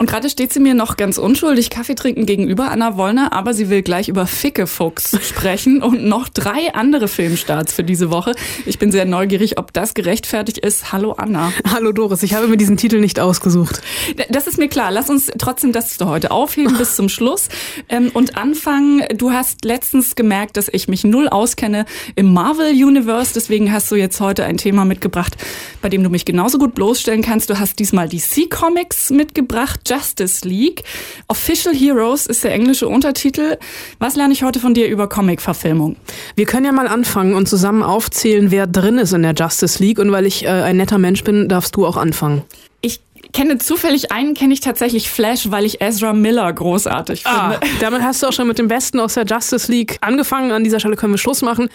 Und gerade steht sie mir noch ganz unschuldig Kaffee trinken gegenüber, Anna Wollner, aber sie will gleich über Fickefuchs sprechen und noch drei andere Filmstarts für diese Woche. Ich bin sehr neugierig, ob das gerechtfertigt ist. Hallo Anna. Hallo Doris, ich habe mir diesen Titel nicht ausgesucht. Das ist mir klar. Lass uns trotzdem das heute aufheben bis zum Schluss ähm, und anfangen. Du hast letztens gemerkt, dass ich mich null auskenne im Marvel Universe, deswegen hast du jetzt heute ein Thema mitgebracht, bei dem du mich genauso gut bloßstellen kannst. Du hast diesmal DC Comics mitgebracht. Justice League. Official Heroes ist der englische Untertitel. Was lerne ich heute von dir über Comic-Verfilmung? Wir können ja mal anfangen und zusammen aufzählen, wer drin ist in der Justice League. Und weil ich äh, ein netter Mensch bin, darfst du auch anfangen. Ich kenne zufällig einen, kenne ich tatsächlich Flash, weil ich Ezra Miller großartig ah, finde. damit hast du auch schon mit dem Besten aus der Justice League angefangen. An dieser Stelle können wir Schluss machen.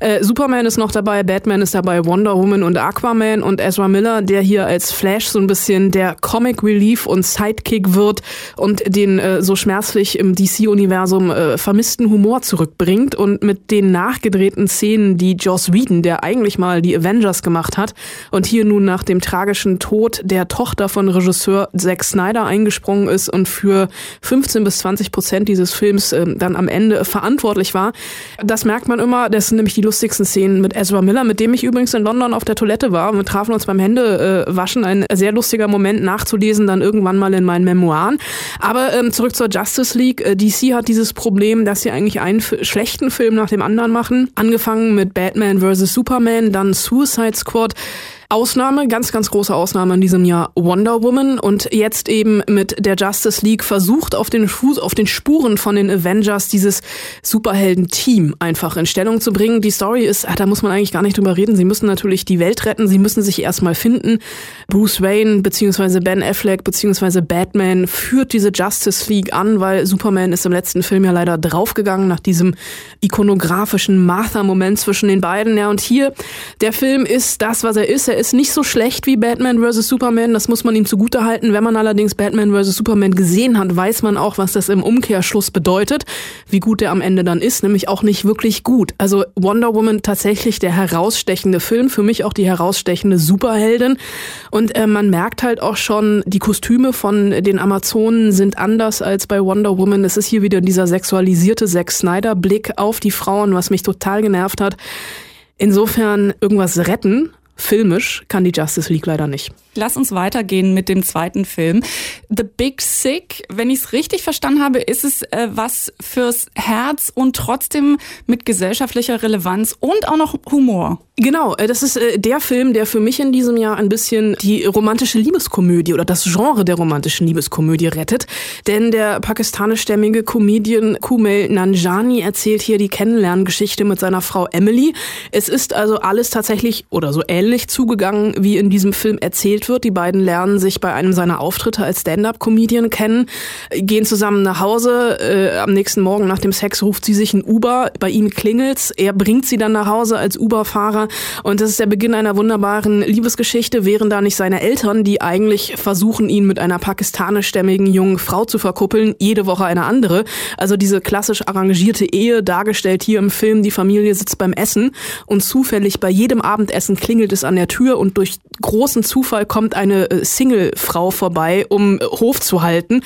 Äh, Superman ist noch dabei, Batman ist dabei, Wonder Woman und Aquaman und Ezra Miller, der hier als Flash so ein bisschen der Comic Relief und Sidekick wird und den äh, so schmerzlich im DC-Universum äh, vermissten Humor zurückbringt und mit den nachgedrehten Szenen, die Joss Whedon, der eigentlich mal die Avengers gemacht hat und hier nun nach dem tragischen Tod der Tochter von von Regisseur Zack Snyder eingesprungen ist und für 15 bis 20 Prozent dieses Films äh, dann am Ende verantwortlich war. Das merkt man immer. Das sind nämlich die lustigsten Szenen mit Ezra Miller, mit dem ich übrigens in London auf der Toilette war. Wir trafen uns beim Händewaschen. Ein sehr lustiger Moment nachzulesen, dann irgendwann mal in meinen Memoiren. Aber ähm, zurück zur Justice League. Äh, DC hat dieses Problem, dass sie eigentlich einen schlechten Film nach dem anderen machen. Angefangen mit Batman vs. Superman, dann Suicide Squad. Ausnahme, ganz, ganz große Ausnahme in diesem Jahr Wonder Woman und jetzt eben mit der Justice League versucht auf den Fuß, auf den Spuren von den Avengers dieses Superhelden-Team einfach in Stellung zu bringen. Die Story ist, ah, da muss man eigentlich gar nicht drüber reden. Sie müssen natürlich die Welt retten. Sie müssen sich erstmal finden. Bruce Wayne beziehungsweise Ben Affleck beziehungsweise Batman führt diese Justice League an, weil Superman ist im letzten Film ja leider draufgegangen nach diesem ikonografischen Martha-Moment zwischen den beiden. Ja, und hier, der Film ist das, was er ist. Er ist nicht so schlecht wie Batman vs. Superman, das muss man ihm zugutehalten. Wenn man allerdings Batman vs. Superman gesehen hat, weiß man auch, was das im Umkehrschluss bedeutet, wie gut der am Ende dann ist, nämlich auch nicht wirklich gut. Also Wonder Woman tatsächlich der herausstechende Film, für mich auch die herausstechende Superheldin. Und äh, man merkt halt auch schon, die Kostüme von den Amazonen sind anders als bei Wonder Woman. Es ist hier wieder dieser sexualisierte Zack Snyder Blick auf die Frauen, was mich total genervt hat. Insofern irgendwas retten filmisch kann die Justice League leider nicht. Lass uns weitergehen mit dem zweiten Film. The Big Sick, wenn ich es richtig verstanden habe, ist es äh, was fürs Herz und trotzdem mit gesellschaftlicher Relevanz und auch noch Humor. Genau, äh, das ist äh, der Film, der für mich in diesem Jahr ein bisschen die romantische Liebeskomödie oder das Genre der romantischen Liebeskomödie rettet. Denn der pakistanischstämmige Comedian Kumail Nanjani erzählt hier die Kennenlerngeschichte mit seiner Frau Emily. Es ist also alles tatsächlich oder so ähnlich zugegangen, wie in diesem Film erzählt wird. Die beiden lernen sich bei einem seiner Auftritte als Stand-up-Comedian kennen, gehen zusammen nach Hause. Äh, am nächsten Morgen nach dem Sex ruft sie sich ein Uber. Bei ihm klingelt's. Er bringt sie dann nach Hause als Uber-Fahrer. Und das ist der Beginn einer wunderbaren Liebesgeschichte. Wären da nicht seine Eltern, die eigentlich versuchen, ihn mit einer pakistanischstämmigen jungen Frau zu verkuppeln, jede Woche eine andere. Also diese klassisch arrangierte Ehe, dargestellt hier im Film, die Familie sitzt beim Essen und zufällig bei jedem Abendessen klingelt es an der Tür und durch großen Zufall kommt eine äh, Single-Frau vorbei, um äh, Hof zu halten.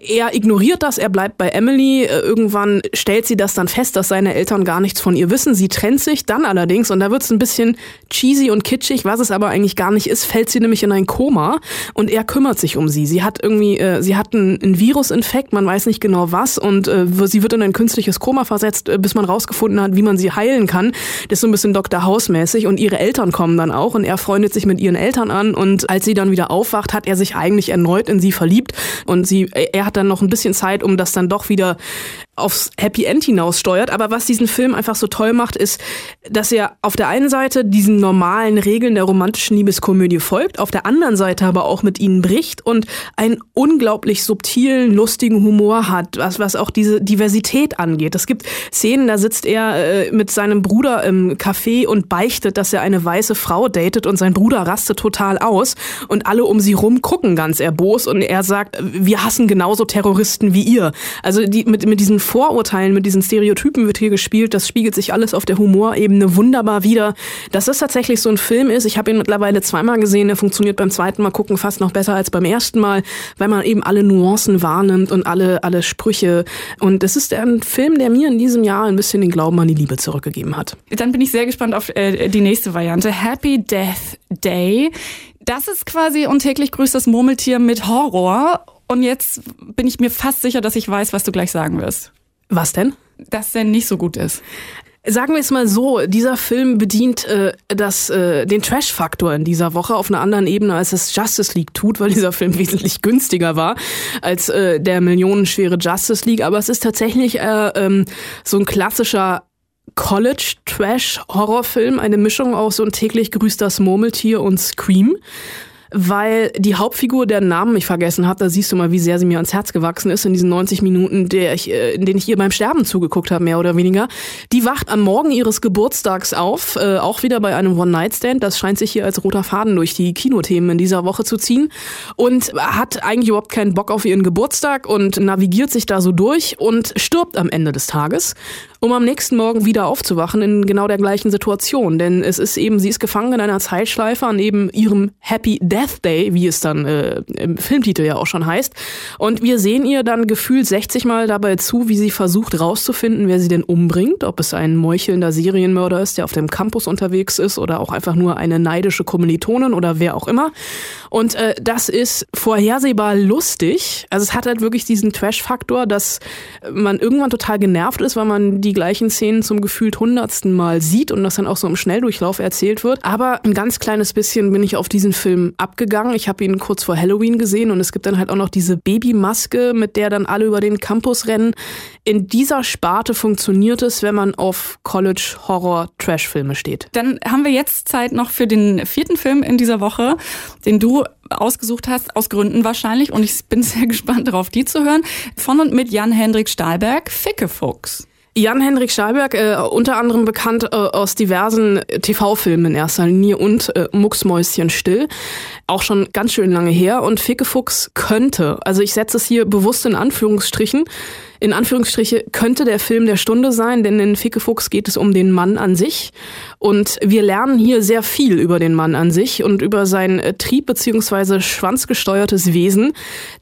Er ignoriert das, er bleibt bei Emily. Äh, irgendwann stellt sie das dann fest, dass seine Eltern gar nichts von ihr wissen. Sie trennt sich dann allerdings, und da wird es ein bisschen cheesy und kitschig, was es aber eigentlich gar nicht ist, fällt sie nämlich in ein Koma und er kümmert sich um sie. Sie hat irgendwie, äh, sie hat einen, einen Virusinfekt, man weiß nicht genau was, und äh, sie wird in ein künstliches Koma versetzt, bis man rausgefunden hat, wie man sie heilen kann. Das ist so ein bisschen Dr. House-mäßig und ihre Eltern kommen dann auch und er freundet sich mit ihren Eltern an und als sie dann wieder aufwacht, hat er sich eigentlich erneut in sie verliebt und sie, er hat dann noch ein bisschen Zeit, um das dann doch wieder aufs Happy End hinaus steuert. Aber was diesen Film einfach so toll macht, ist, dass er auf der einen Seite diesen normalen Regeln der romantischen Liebeskomödie folgt, auf der anderen Seite aber auch mit ihnen bricht und einen unglaublich subtilen, lustigen Humor hat, was, was auch diese Diversität angeht. Es gibt Szenen, da sitzt er äh, mit seinem Bruder im Café und beichtet, dass er eine weiße Frau datet und sein Bruder rastet total aus und alle um sie rum gucken ganz erbost und er sagt, wir hassen genauso Terroristen wie ihr. Also die, mit, mit diesen Vorurteilen, mit diesen Stereotypen wird hier gespielt. Das spiegelt sich alles auf der Humorebene wunderbar wieder. Dass das tatsächlich so ein Film ist, ich habe ihn mittlerweile zweimal gesehen, der funktioniert beim zweiten Mal gucken fast noch besser als beim ersten Mal, weil man eben alle Nuancen wahrnimmt und alle, alle Sprüche. Und es ist ein Film, der mir in diesem Jahr ein bisschen den Glauben an die Liebe zurückgegeben hat. Dann bin ich sehr gespannt auf äh, die nächste Variante. Happy Death Day. Das ist quasi und täglich Murmeltier mit Horror. Und jetzt bin ich mir fast sicher, dass ich weiß, was du gleich sagen wirst. Was denn? Dass der nicht so gut ist. Sagen wir es mal so, dieser Film bedient äh, das, äh, den Trash-Faktor in dieser Woche auf einer anderen Ebene, als es Justice League tut, weil dieser Film wesentlich günstiger war als äh, der millionenschwere Justice League. Aber es ist tatsächlich äh, ähm, so ein klassischer College-Trash-Horrorfilm, eine Mischung aus so ein täglich grüßt das Murmeltier und Scream weil die Hauptfigur, deren Namen ich vergessen habe, da siehst du mal, wie sehr sie mir ans Herz gewachsen ist in diesen 90 Minuten, der ich, äh, in denen ich ihr beim Sterben zugeguckt habe, mehr oder weniger. Die wacht am Morgen ihres Geburtstags auf, äh, auch wieder bei einem One-Night-Stand. Das scheint sich hier als roter Faden durch die Kinothemen in dieser Woche zu ziehen und hat eigentlich überhaupt keinen Bock auf ihren Geburtstag und navigiert sich da so durch und stirbt am Ende des Tages um am nächsten Morgen wieder aufzuwachen in genau der gleichen Situation. Denn es ist eben, sie ist gefangen in einer Zeitschleife an eben ihrem Happy Death Day, wie es dann äh, im Filmtitel ja auch schon heißt. Und wir sehen ihr dann gefühlt 60 Mal dabei zu, wie sie versucht rauszufinden, wer sie denn umbringt. Ob es ein meuchelnder Serienmörder ist, der auf dem Campus unterwegs ist oder auch einfach nur eine neidische Kommilitonin oder wer auch immer. Und äh, das ist vorhersehbar lustig. Also es hat halt wirklich diesen Trash-Faktor, dass man irgendwann total genervt ist, weil man die gleichen Szenen zum gefühlt hundertsten Mal sieht und das dann auch so im Schnelldurchlauf erzählt wird. Aber ein ganz kleines bisschen bin ich auf diesen Film abgegangen. Ich habe ihn kurz vor Halloween gesehen und es gibt dann halt auch noch diese Babymaske, mit der dann alle über den Campus rennen. In dieser Sparte funktioniert es, wenn man auf College-Horror-Trash-Filme steht. Dann haben wir jetzt Zeit noch für den vierten Film in dieser Woche, den du ausgesucht hast, aus Gründen wahrscheinlich. Und ich bin sehr gespannt darauf, die zu hören. Von und mit Jan-Hendrik Stahlberg, Fickefuchs. Jan-Henrik Schallberg, äh, unter anderem bekannt äh, aus diversen TV-Filmen in erster Linie und äh, Mucksmäuschen still. Auch schon ganz schön lange her. Und Fickefuchs könnte, also ich setze es hier bewusst in Anführungsstrichen, in Anführungsstriche könnte der Film der Stunde sein, denn in Fickefuchs geht es um den Mann an sich. Und wir lernen hier sehr viel über den Mann an sich und über sein äh, Trieb- bzw. schwanzgesteuertes Wesen.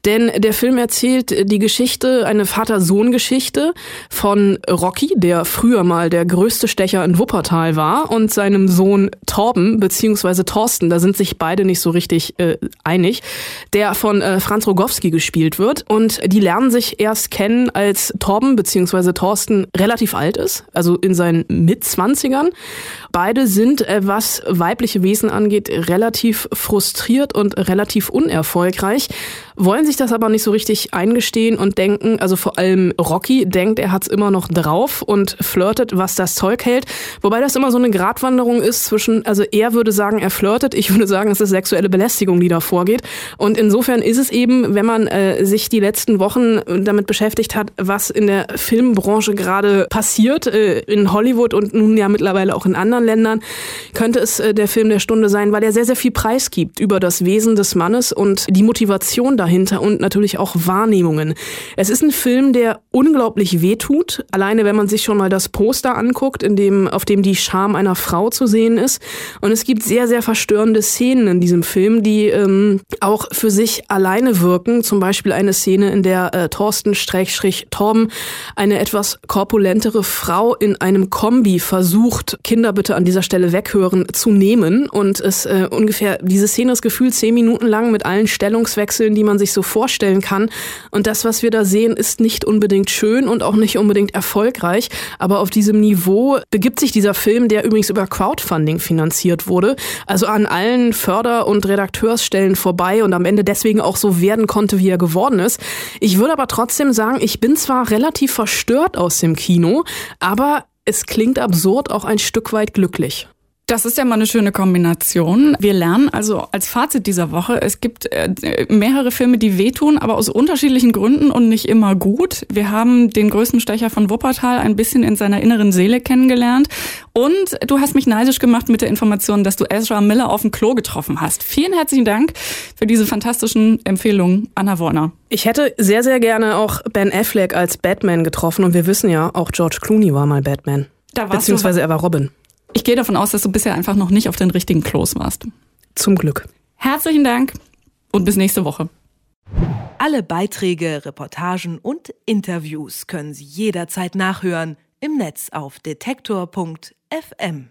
Denn der Film erzählt die Geschichte, eine Vater-Sohn-Geschichte von Rocky, der früher mal der größte Stecher in Wuppertal war, und seinem Sohn Torben bzw. Thorsten, da sind sich beide nicht so richtig äh, einig, der von äh, Franz Rogowski gespielt wird. Und die lernen sich erst kennen, als als Torben bzw. Thorsten relativ alt ist, also in seinen Mitzwanzigern. Beide sind, äh, was weibliche Wesen angeht, relativ frustriert und relativ unerfolgreich, wollen sich das aber nicht so richtig eingestehen und denken, also vor allem Rocky denkt, er hat's immer noch drauf und flirtet, was das Zeug hält. Wobei das immer so eine Gratwanderung ist zwischen, also er würde sagen, er flirtet, ich würde sagen, es ist sexuelle Belästigung, die da vorgeht. Und insofern ist es eben, wenn man äh, sich die letzten Wochen damit beschäftigt hat, was in der Filmbranche gerade passiert, äh, in Hollywood und nun ja mittlerweile auch in anderen Ländern, könnte es äh, der Film der Stunde sein, weil er sehr, sehr viel Preis gibt über das Wesen des Mannes und die Motivation dahinter und natürlich auch Wahrnehmungen. Es ist ein Film, der unglaublich wehtut, alleine wenn man sich schon mal das Poster anguckt, in dem, auf dem die Scham einer Frau zu sehen ist. Und es gibt sehr, sehr verstörende Szenen in diesem Film, die ähm, auch für sich alleine wirken. Zum Beispiel eine Szene, in der äh, Thorsten Torben eine etwas korpulentere Frau in einem Kombi versucht, Kinder bitte an dieser Stelle weghören, zu nehmen und es äh, ungefähr, diese Szene ist gefühlt zehn Minuten lang mit allen Stellungswechseln, die man sich so vorstellen kann. Und das, was wir da sehen, ist nicht unbedingt schön und auch nicht unbedingt erfolgreich. Aber auf diesem Niveau begibt sich dieser Film, der übrigens über Crowdfunding finanziert wurde, also an allen Förder- und Redakteursstellen vorbei und am Ende deswegen auch so werden konnte, wie er geworden ist. Ich würde aber trotzdem sagen, ich bin zwar relativ verstört aus dem Kino, aber es klingt absurd auch ein Stück weit glücklich. Das ist ja mal eine schöne Kombination. Wir lernen also als Fazit dieser Woche, es gibt äh, mehrere Filme, die wehtun, aber aus unterschiedlichen Gründen und nicht immer gut. Wir haben den größten Stecher von Wuppertal ein bisschen in seiner inneren Seele kennengelernt. Und du hast mich neidisch gemacht mit der Information, dass du Ezra Miller auf dem Klo getroffen hast. Vielen herzlichen Dank für diese fantastischen Empfehlungen, Anna Wollner. Ich hätte sehr, sehr gerne auch Ben Affleck als Batman getroffen und wir wissen ja, auch George Clooney war mal Batman. Da Beziehungsweise er war Robin. Ich gehe davon aus, dass du bisher einfach noch nicht auf den richtigen Klos warst. Zum Glück. Herzlichen Dank und bis nächste Woche. Alle Beiträge, Reportagen und Interviews können Sie jederzeit nachhören im Netz auf detektor.fm.